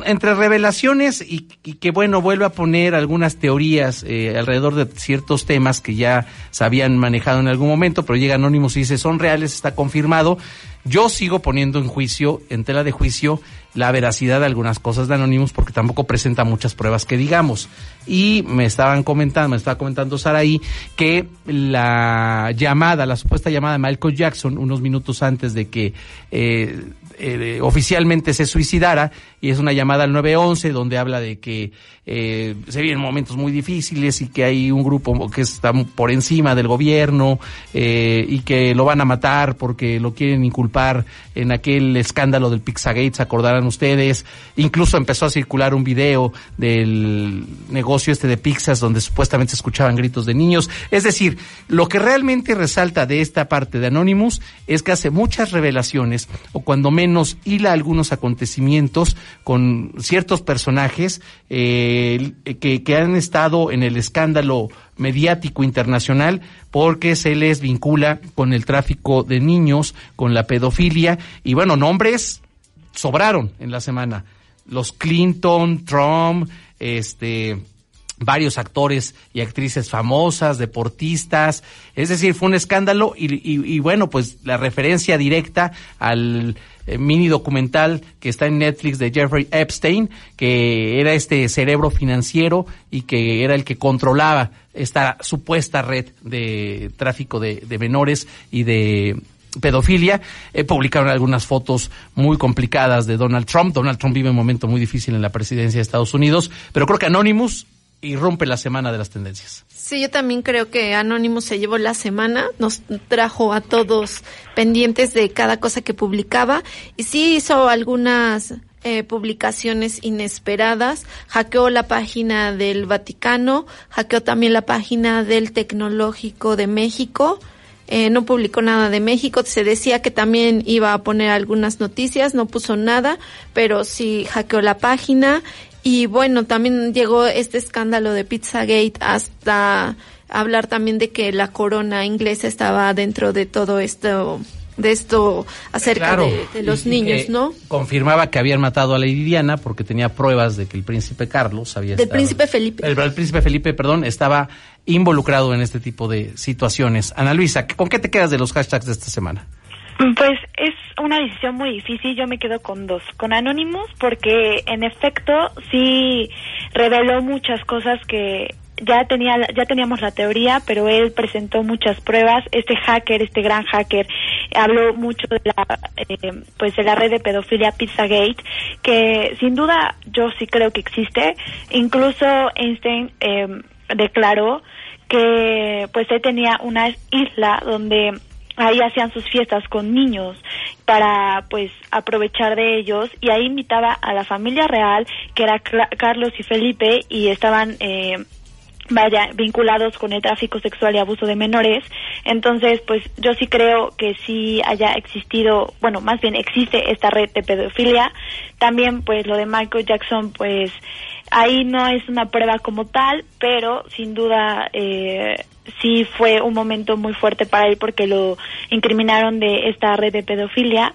entre revelaciones y, que bueno vuelve a poner algunas teorías eh, alrededor de ciertos temas que ya se habían manejado en algún momento, pero llega Anónimos y dice son reales, está confirmado. Yo sigo poniendo en juicio, en tela de juicio, la veracidad de algunas cosas de Anonymous porque tampoco presenta muchas pruebas que digamos. Y me estaban comentando, me estaba comentando Saraí que la llamada, la supuesta llamada de Michael Jackson unos minutos antes de que eh, eh, oficialmente se suicidara y es una llamada al 911 donde habla de que eh, se vienen momentos muy difíciles y que hay un grupo que está por encima del gobierno eh, y que lo van a matar porque lo quieren inculpar en aquel escándalo del Pizzagate, se acordarán ustedes. Incluso empezó a circular un video del negocio este de pizzas donde supuestamente se escuchaban gritos de niños. Es decir, lo que realmente resalta de esta parte de Anonymous es que hace muchas revelaciones o cuando menos hila algunos acontecimientos con ciertos personajes eh, que, han estado en el escándalo mediático internacional porque se les vincula con el tráfico de niños, con la pedofilia y bueno, nombres sobraron en la semana. Los Clinton, Trump, este varios actores y actrices famosas, deportistas, es decir, fue un escándalo y, y, y bueno, pues la referencia directa al eh, mini documental que está en Netflix de Jeffrey Epstein, que era este cerebro financiero y que era el que controlaba esta supuesta red de tráfico de, menores y de pedofilia. Eh, publicaron algunas fotos muy complicadas de Donald Trump. Donald Trump vive un momento muy difícil en la presidencia de Estados Unidos, pero creo que Anonymous irrumpe la semana de las tendencias. Sí, yo también creo que Anonymous se llevó la semana, nos trajo a todos pendientes de cada cosa que publicaba y sí hizo algunas eh, publicaciones inesperadas, hackeó la página del Vaticano, hackeó también la página del Tecnológico de México, eh, no publicó nada de México, se decía que también iba a poner algunas noticias, no puso nada, pero sí hackeó la página y bueno, también llegó este escándalo de Pizzagate hasta hablar también de que la corona inglesa estaba dentro de todo esto de esto acerca Claro. de, de los Y- niños, que ¿no? Confirmaba que habían matado a Lady Diana porque tenía pruebas de que el príncipe Carlos había Del príncipe Felipe. El, el príncipe Felipe, perdón, estaba involucrado en este tipo de situaciones. Ana Luisa, ¿con qué te quedas de los hashtags de esta semana? Pues es una decisión muy difícil, yo me quedo con dos, con Anonymous porque en efecto sí reveló muchas cosas que ya tenía ya teníamos la teoría, pero él presentó muchas pruebas. Este hacker, este gran hacker, habló mucho de la eh, pues de la red de pedofilia Pizzagate, que sin duda yo sí creo que existe. Incluso Einstein eh, declaró que pues él tenía una isla donde ahí hacían sus fiestas con niños para pues aprovechar de ellos. Y ahí invitaba a la familia real que era Carlos y Felipe y estaban eh, vaya vinculados con el tráfico sexual y abuso de menores. Entonces pues yo sí creo que sí haya existido bueno más bien existe esta red de pedofilia. También pues lo de Michael Jackson pues ahí no es una prueba como tal pero sin duda eh, sí fue un momento muy fuerte para él porque lo incriminaron de esta red de pedofilia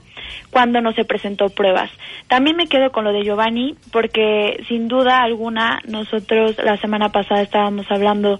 cuando no se presentó pruebas. También me quedo con lo de Giovanni porque sin duda alguna nosotros la semana pasada estábamos hablando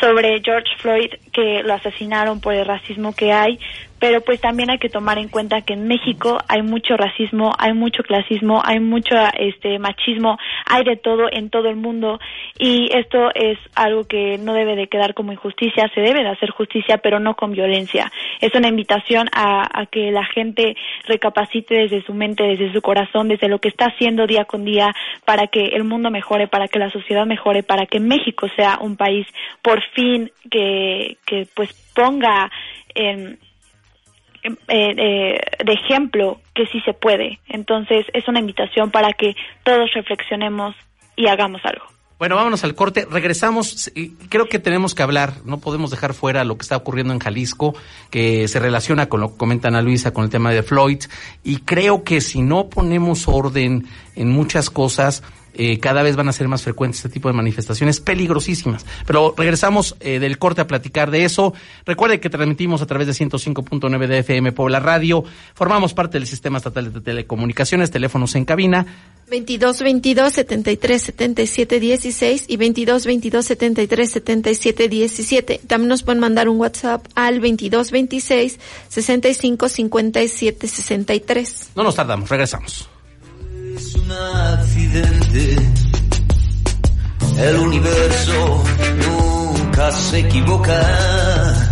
sobre George Floyd que lo asesinaron por el racismo que hay, pero pues también hay que tomar en cuenta que en México hay mucho racismo, hay mucho clasismo, hay mucho este machismo, hay de todo en todo el mundo y esto es algo que no debe de quedar como injusticia, se debe de hacer justicia, pero no con violencia. Es una invitación a, que la gente recapacite desde su mente, desde su corazón, desde lo que está haciendo día con día para que el mundo mejore, para que la sociedad mejore, para que México sea un país por fin que, que pues ponga en eh, eh, de ejemplo que sí se puede. Entonces es una invitación para que todos reflexionemos y hagamos algo. Bueno, vámonos al corte. Regresamos. Creo que tenemos que hablar. No podemos dejar fuera lo que está ocurriendo en Jalisco, que se relaciona con lo que comenta Ana Luisa, con el tema de Floyd. Y creo que si no ponemos orden en muchas cosas, eh, cada vez van a ser más frecuentes este tipo de manifestaciones peligrosísimas. Pero regresamos eh, del corte a platicar de eso. Recuerde que transmitimos a través de 105.9 de FM Puebla Radio. Formamos parte del Sistema Estatal de Telecomunicaciones, teléfonos en cabina 22 22 73 77 16 y 22 22 73 77 17. También nos pueden mandar un WhatsApp al 22 26 65 57 63. No nos tardamos, regresamos. Es un accidente. El universo nunca se equivoca.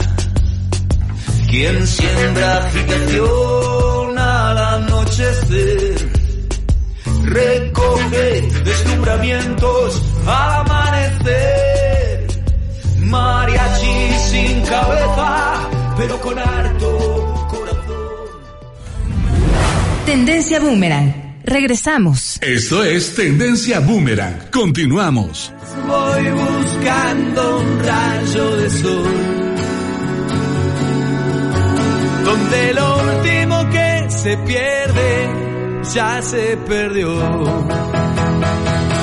Quien siembra agitación al anochecer recoge deslumbramientos al amanecer. Mariachi sin cabeza, pero con harto corazón. Tendencia Boomerang. Regresamos. Esto es Tendencia Boomerang. Continuamos. Voy buscando un rayo de sol. Donde lo último que se pierde ya se perdió.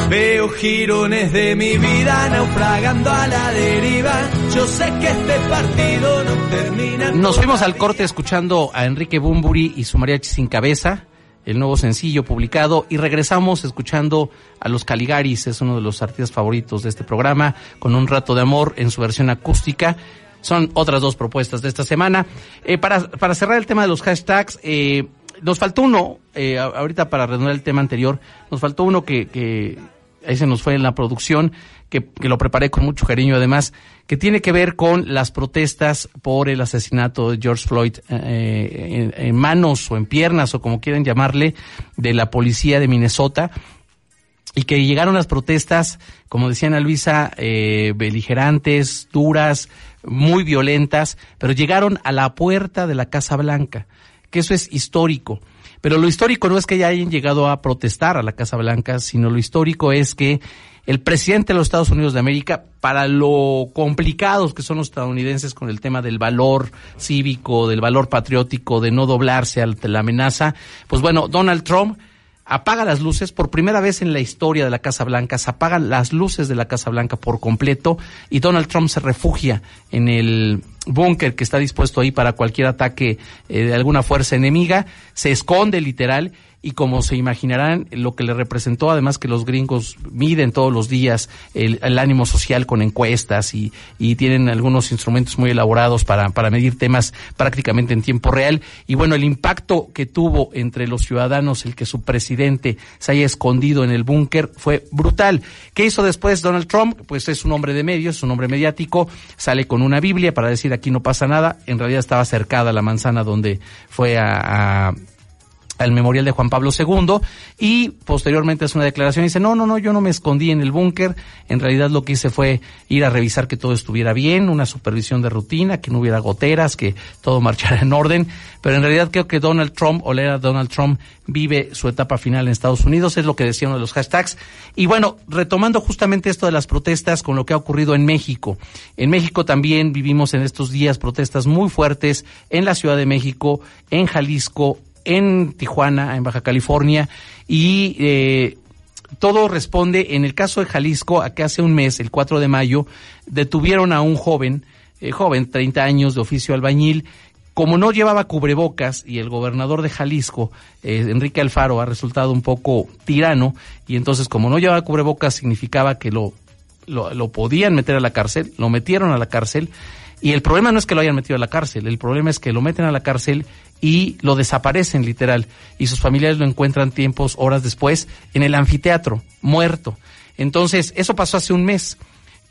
Veo girones de mi vida naufragando a la deriva. Yo sé que este partido no termina. Nos fuimos al corte escuchando a Enrique Bumburi y su mariachi sin cabeza, el nuevo sencillo publicado, y regresamos escuchando a los Caligaris, es uno de los artistas favoritos de este programa, con un rato de amor en su versión acústica. Son otras dos propuestas de esta semana. Eh, para, para cerrar el tema de los hashtags, eh, nos faltó uno, eh, ahorita para redondear el tema anterior, nos faltó uno que, que ahí se nos fue en la producción, que, que lo preparé con mucho cariño además, que tiene que ver con las protestas por el asesinato de George Floyd eh, en, en manos o en piernas o como quieran llamarle, de la policía de Minnesota y que llegaron las protestas, como decía Ana Luisa, eh, beligerantes, duras, muy violentas, pero llegaron a la puerta de la Casa Blanca, que eso es histórico. Pero lo histórico no es que ya hayan llegado a protestar a la Casa Blanca, sino lo histórico es que el presidente de los Estados Unidos de América, para lo complicados que son los estadounidenses con el tema del valor cívico, del valor patriótico, de no doblarse ante la amenaza, pues bueno, Donald Trump apaga las luces, por primera vez en la historia de la Casa Blanca, se apagan las luces de la Casa Blanca por completo y Donald Trump se refugia en el búnker que está dispuesto ahí para cualquier ataque eh, de alguna fuerza enemiga, se esconde literal y como se imaginarán, lo que le representó, además que los gringos miden todos los días el, ánimo social con encuestas y, y tienen algunos instrumentos muy elaborados para, para medir temas prácticamente en tiempo real. Y bueno, el impacto que tuvo entre los ciudadanos el que su presidente se haya escondido en el búnker fue brutal. ¿Qué hizo después Donald Trump? Pues es un hombre de medios, es un hombre mediático, sale con una Biblia para decir aquí no pasa nada. En realidad estaba cercada la manzana donde fue a, a al memorial de Juan Pablo II y posteriormente hace una declaración y dice, no, no, no, yo no me escondí en el búnker, en realidad lo que hice fue ir a revisar que todo estuviera bien, una supervisión de rutina, que no hubiera goteras, que todo marchara en orden, pero en realidad creo que Donald Trump, o era Donald Trump, vive su etapa final en Estados Unidos, es lo que decía uno de los hashtags. Y bueno, retomando justamente esto de las protestas con lo que ha ocurrido en México. En México también vivimos en estos días protestas muy fuertes en la Ciudad de México, en Jalisco, en Tijuana, en Baja California, y eh, todo responde, en el caso de Jalisco, a que hace un mes, el 4 de mayo, detuvieron a un joven, eh, joven, 30 años, de oficio albañil, como no llevaba cubrebocas y el gobernador de Jalisco, eh, Enrique Alfaro, ha resultado un poco tirano, y entonces como no llevaba cubrebocas significaba que lo, lo, lo podían meter a la cárcel, lo metieron a la cárcel, y el problema no es que lo hayan metido a la cárcel, el problema es que lo meten a la cárcel y lo desaparecen literal. Y sus familiares lo encuentran tiempos, horas después, en el anfiteatro, muerto. Entonces, eso pasó hace un mes.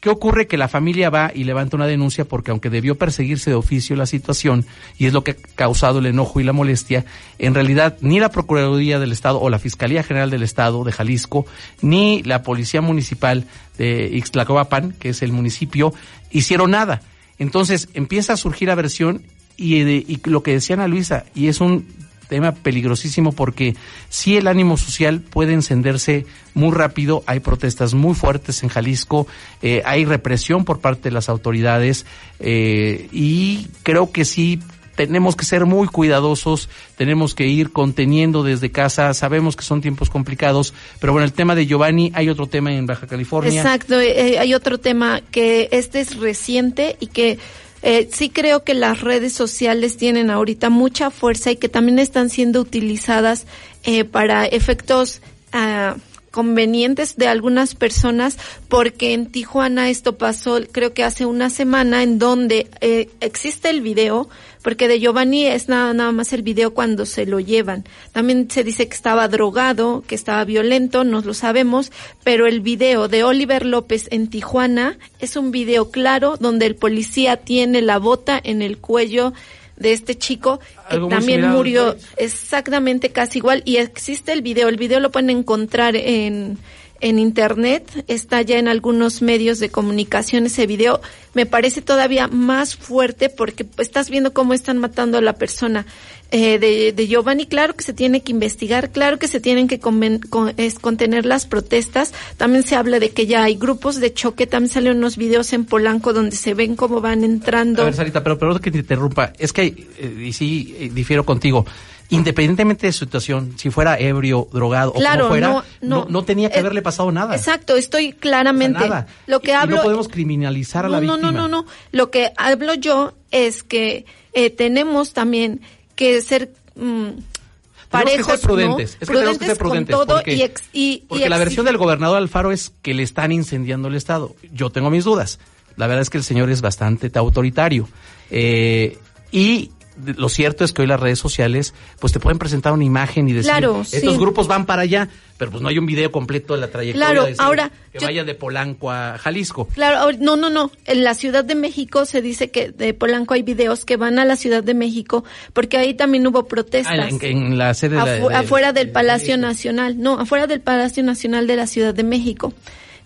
¿Qué ocurre? Que la familia va y levanta una denuncia porque aunque debió perseguirse de oficio la situación, y es lo que ha causado el enojo y la molestia, en realidad ni la Procuraduría del Estado o la Fiscalía General del Estado de Jalisco, ni la Policía Municipal de Ixtlacoapan, que es el municipio, hicieron nada. Entonces empieza a surgir la versión y, de- y lo que decía Ana Luisa, y es un tema peligrosísimo porque si el ánimo social puede encenderse muy rápido, hay protestas muy fuertes en Jalisco, eh, hay represión por parte de las autoridades eh, y creo que sí tenemos que ser muy cuidadosos, tenemos que ir conteniendo desde casa, sabemos que son tiempos complicados, pero bueno, el tema de Giovanni, hay otro tema en Baja California. Exacto, eh, hay otro tema que este es reciente y que eh, sí creo que las redes sociales tienen ahorita mucha fuerza y que también están siendo utilizadas eh, para efectos ah, convenientes de algunas personas porque en Tijuana esto pasó creo que hace una semana en donde eh, existe el video porque de Giovanni es nada, nada más el video cuando se lo llevan. También se dice que estaba drogado, que estaba violento, no lo sabemos, pero el video de Oliver López en Tijuana es un video claro donde el policía tiene la bota en el cuello de este chico que muy también similar murió exactamente casi igual. Y existe el video, el video lo pueden encontrar en en internet, está ya en algunos medios de comunicación ese video, me parece todavía más fuerte porque estás viendo cómo están matando a la persona eh, de, de, Giovanni. Claro que se tiene que investigar, claro que se tienen que contener las protestas. También se habla de que ya hay grupos de choque, también salen unos videos en Polanco donde se ven cómo van entrando. A ver, Sarita, pero perdón que te interrumpa, es que, eh, y sí, eh, difiero contigo independientemente de su situación, si fuera ebrio, drogado claro, o como fuera, no, no, no tenía que eh, haberle pasado nada. Exacto, estoy claramente. O sea, nada. Lo que Y- y hablo. no podemos criminalizar a no, la no, víctima. No, no, no. Lo que hablo yo es que eh, tenemos también que ser mm, Tenemos que parejos, ser prudentes. ¿no? Es que tenemos que ser prudentes. con todo porque y, ex- y- y porque la versión del gobernador Alfaro es que le están incendiando el Estado. Yo tengo mis dudas. La verdad es que el señor es bastante autoritario. Eh, y lo cierto es que hoy las redes sociales pues te pueden presentar una imagen y decir Claro, estos sí. grupos van para allá, pero pues no hay un video completo de la trayectoria. Claro, ahora, que yo- vayan de Polanco a Jalisco. Claro, no, no, no. En la Ciudad de México se dice que de Polanco hay videos que van a la Ciudad de México porque ahí también hubo protestas. Ah, en, en la sede de la- Afu- de- afuera del Palacio Nacional, no, afuera del Palacio Nacional de la Ciudad de México.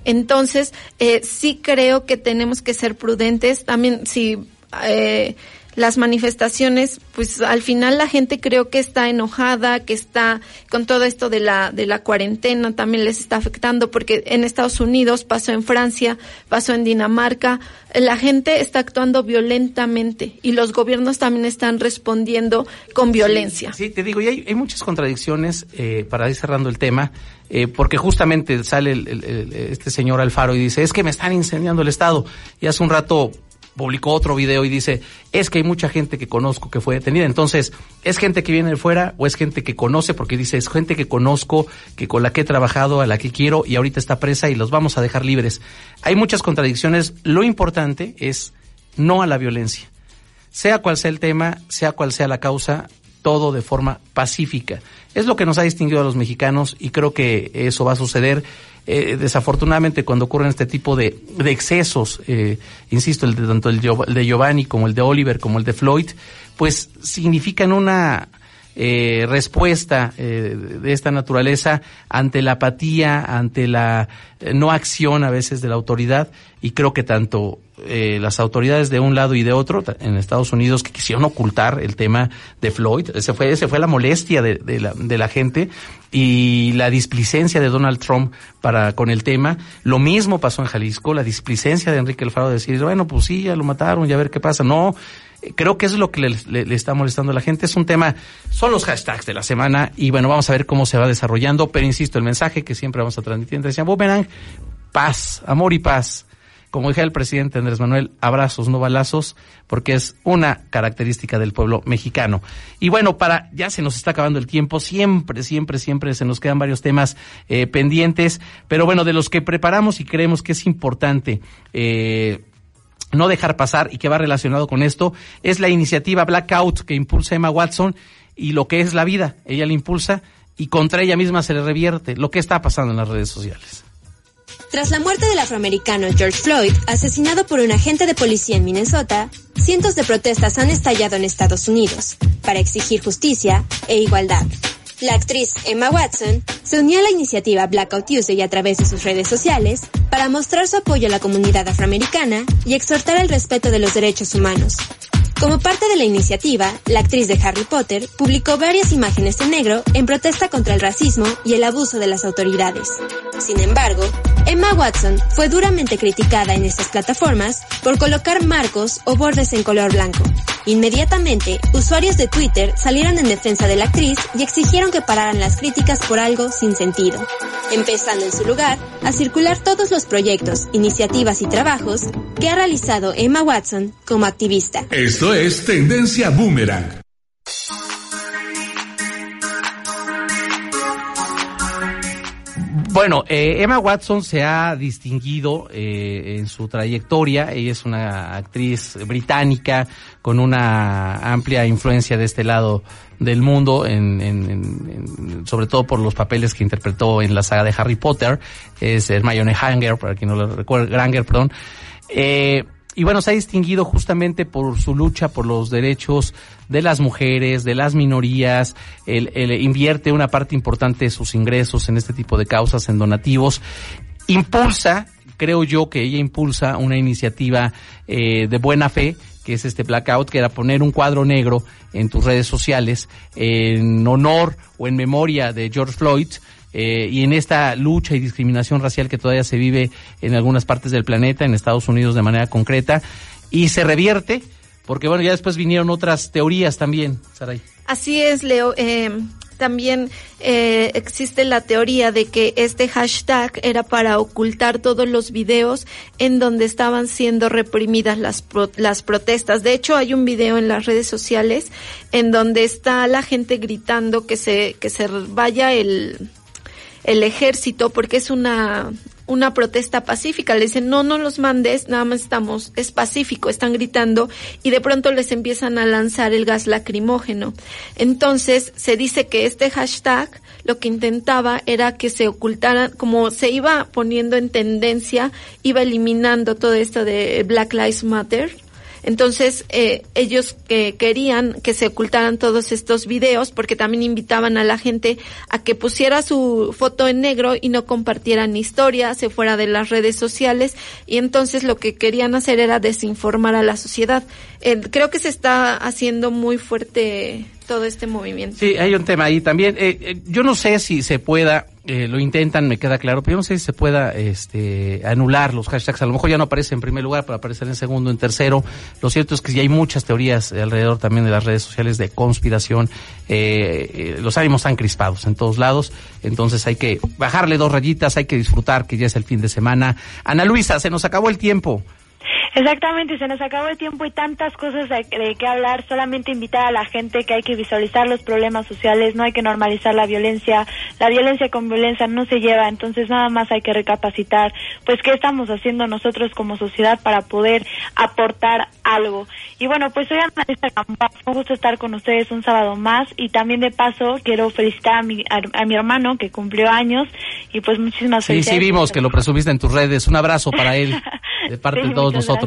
Entonces, eh, sí creo que tenemos que ser prudentes. También, si eh, las manifestaciones, pues al final la gente creo que está enojada, que está con todo esto de la de la cuarentena también les está afectando porque en Estados Unidos pasó en Francia, pasó en Dinamarca, la gente está actuando violentamente y los gobiernos también están respondiendo con violencia. Sí, te digo, y hay, hay muchas contradicciones eh, para ir cerrando el tema, eh, porque justamente sale el- el- el- este señor Alfaro y dice, es que me están incendiando el Estado. Y hace un rato publicó otro video y dice, es que hay mucha gente que conozco que fue detenida. Entonces, ¿es gente que viene de fuera o es gente que conoce? Porque dice, es gente que conozco, que con la que he trabajado, a la que quiero y ahorita está presa y los vamos a dejar libres. Hay muchas contradicciones. Lo importante es no a la violencia sea cual sea el tema, sea cual sea la causa, todo de forma pacífica. Es lo que nos ha distinguido a los mexicanos y creo que eso va a suceder. Eh, desafortunadamente cuando ocurren este tipo de, excesos, eh, insisto, el de, tanto el de Giovanni como el de Oliver como el de Floyd, pues significan una eh, respuesta eh, de esta naturaleza ante la apatía, ante la eh, no acción a veces de la autoridad y creo que tanto eh, las autoridades de un lado y de otro en Estados Unidos que quisieron ocultar el tema de Floyd, ese fue, ese fue la molestia de, de la, de la gente y la displicencia de Donald Trump para con el tema. Lo mismo pasó en Jalisco, la displicencia de Enrique Alfaro de decir, bueno, pues sí, ya lo mataron, ya a ver qué pasa. No, creo que es lo que le, está molestando a la gente. Es un tema, son los hashtags de la semana y bueno, vamos a ver cómo se va desarrollando. Pero insisto, el mensaje que siempre vamos a transmitir decía Boomerang, paz, amor y paz. Como dije el presidente Andrés Manuel, abrazos, no balazos, porque es una característica del pueblo mexicano. Y bueno, para, ya se nos está acabando el tiempo, siempre, siempre, siempre se nos quedan varios temas eh, pendientes, pero bueno, de los que preparamos y creemos que es importante, eh, no dejar pasar y que va relacionado con esto es la iniciativa Blackout que impulsa Emma Watson y lo que es la vida. Ella la impulsa y contra ella misma se le revierte lo que está pasando en las redes sociales. Tras la muerte del afroamericano George Floyd, asesinado por un agente de policía en Minnesota, cientos de protestas han estallado en Estados Unidos para exigir justicia e igualdad. La actriz Emma Watson se unió a la iniciativa Blackout Tuesday a través de sus redes sociales para mostrar su apoyo a la comunidad afroamericana y exhortar el respeto de los derechos humanos. Como parte de la iniciativa, la actriz de Harry Potter publicó varias imágenes en negro en protesta contra el racismo y el abuso de las autoridades. Sin embargo, Emma Watson fue duramente criticada en estas plataformas por colocar marcos o bordes en color blanco. Inmediatamente, usuarios de Twitter salieron en defensa de la actriz y exigieron que pararan las críticas por algo sin sentido, empezando en su lugar a circular todos los proyectos, iniciativas y trabajos que ha realizado Emma Watson como activista. Esto es Tendencia Boomerang. Bueno, eh, Emma Watson se ha distinguido eh, en su trayectoria. Ella es una actriz británica con una amplia influencia de este lado del mundo, en, en- en- sobre todo por los papeles que interpretó en la saga de Harry Potter. Es Hermione Granger, para quien no lo recuerde, Granger, perdón. Eh, y bueno, se ha distinguido justamente por su lucha por los derechos de las mujeres, de las minorías, él, invierte una parte importante de sus ingresos en este tipo de causas, en donativos, impulsa, creo yo que ella impulsa una iniciativa eh, de buena fe que es este blackout, que era poner un cuadro negro en tus redes sociales en honor o en memoria de George Floyd, eh, y en esta lucha y discriminación racial que todavía se vive en algunas partes del planeta, en Estados Unidos de manera concreta, y se revierte, porque bueno, ya después vinieron otras teorías también, Saray. Así es, Leo. Eh, también eh, existe la teoría de que este hashtag era para ocultar todos los videos en donde estaban siendo reprimidas las, las protestas. De hecho, hay un video en las redes sociales en donde está la gente gritando que se, que se vaya el, el ejército porque es una una protesta pacífica. Le dicen, no, no los mandes, nada más estamos, es pacífico, están gritando y de pronto les empiezan a lanzar el gas lacrimógeno. Entonces, se dice que este hashtag lo que intentaba era que se ocultaran, como se iba poniendo en tendencia, iba eliminando todo esto de Black Lives Matter entonces, eh, ellos que querían que se ocultaran todos estos videos porque también invitaban a la gente a que pusiera su foto en negro y no compartieran historia, se fuera de las redes sociales y entonces lo que querían hacer era desinformar a la sociedad. Eh, creo que se está haciendo muy fuerte todo este movimiento. Sí, hay un tema ahí también. Eh, eh, yo no sé si se pueda, eh, lo intentan, me queda claro, pero yo no sé si se pueda este, anular los hashtags. A lo mejor ya no aparece en primer lugar, pero aparecer en segundo, en tercero. Lo cierto es que ya hay muchas teorías alrededor también de las redes sociales de conspiración. los ánimos están crispados en todos lados, entonces hay que bajarle dos rayitas, hay que disfrutar que ya es el fin de semana. Ana Luisa, se nos acabó el tiempo. Exactamente, se nos acabó el tiempo y tantas cosas de, qué hablar. Solamente invitar a la gente que hay que visualizar los problemas sociales, no hay que normalizar la violencia. La violencia con violencia no se lleva, entonces nada más hay que recapacitar, pues qué estamos haciendo nosotros como sociedad para poder aportar algo. Y bueno, pues soy Analista un gusto estar con ustedes un sábado más y también de paso quiero felicitar a mi, a, mi hermano que cumplió años y pues muchísimas sí, felicidades. Sí, sí vimos que lo presumiste en tus redes. Un abrazo para él (laughs) de parte de todos nosotros.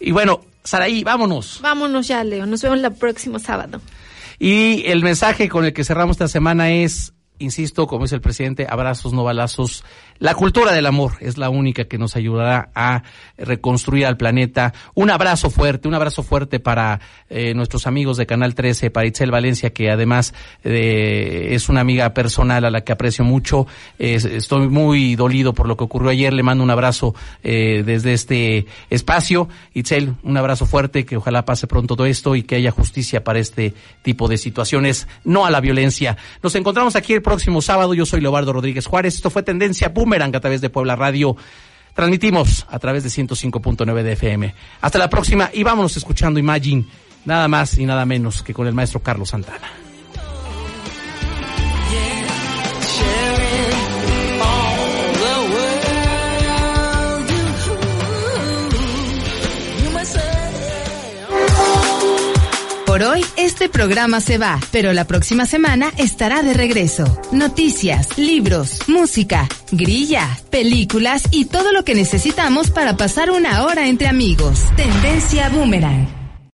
Y bueno, Saraí, vámonos. Vámonos ya, Leo. Nos vemos el próximo sábado. Y el mensaje con el que cerramos esta semana es insisto, como dice el presidente, abrazos, no balazos. La cultura del amor es la única que nos ayudará a reconstruir al planeta. Un abrazo fuerte, un abrazo fuerte para eh, nuestros amigos de Canal 13, para Itzel Valencia, que además eh, es una amiga personal a la que aprecio mucho. estoy muy dolido por lo que ocurrió ayer. Le mando un abrazo eh, desde este espacio. Itzel, un abrazo fuerte, que ojalá pase pronto todo esto y que haya justicia para este tipo de situaciones, no a la violencia. Nos encontramos aquí el próximo sábado. Yo soy Leobardo Rodríguez Juárez. Esto fue Tendencia Boomerang a través de Puebla Radio. Transmitimos a través de 105.9 de FM. Hasta la próxima y vámonos escuchando Imagine, nada más y nada menos que con el maestro Carlos Santana. Por hoy, este programa se va, pero la próxima semana estará de regreso. Noticias, libros, música, grilla, películas y todo lo que necesitamos para pasar una hora entre amigos. Tendencia Boomerang.